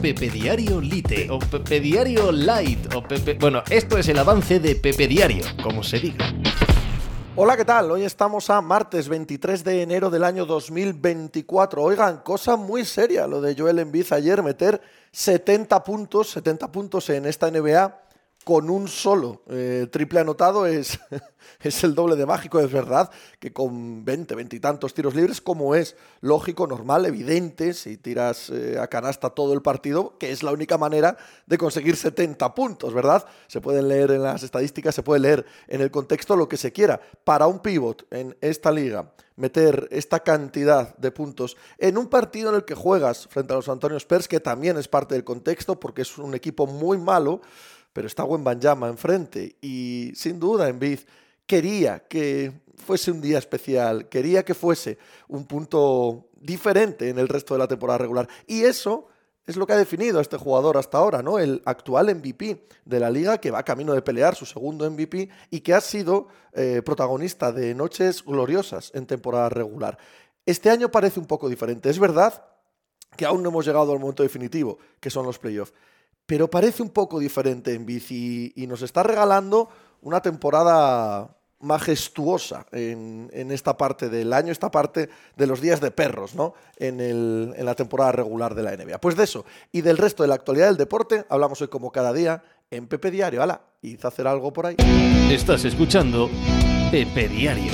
Pepe Diario Lite o Pepe Diario Light o Pepe... Bueno, esto es el avance de Pepe Diario, como se diga. Hola, ¿qué tal? Hoy estamos a martes 23 de enero del año 2024. Oigan, cosa muy seria lo de Joel Embiid ayer, meter 70 puntos, 70 puntos en esta NBA con un solo eh, triple anotado es, es el doble de mágico, es verdad, que con 20, 20 y tantos tiros libres, como es lógico, normal, evidente, si tiras eh, a canasta todo el partido, que es la única manera de conseguir 70 puntos, ¿verdad? Se pueden leer en las estadísticas, se puede leer en el contexto lo que se quiera. Para un pivot en esta liga, meter esta cantidad de puntos en un partido en el que juegas frente a los Antonio Spurs, que también es parte del contexto, porque es un equipo muy malo, pero está Banyama enfrente y sin duda Embiid quería que fuese un día especial, quería que fuese un punto diferente en el resto de la temporada regular y eso es lo que ha definido a este jugador hasta ahora, ¿no? El actual MVP de la liga que va camino de pelear su segundo MVP y que ha sido eh, protagonista de noches gloriosas en temporada regular. Este año parece un poco diferente. Es verdad que aún no hemos llegado al momento definitivo, que son los playoffs pero parece un poco diferente en bici y nos está regalando una temporada majestuosa en, esta parte del año, esta parte de los días de perros, ¿no? En, en la temporada regular de la NBA. Pues de eso y del resto de la actualidad del deporte hablamos hoy como cada día en Pepe Diario. ¡Hala! ¿Hizo hacer algo por ahí? Estás escuchando Pepe Diario.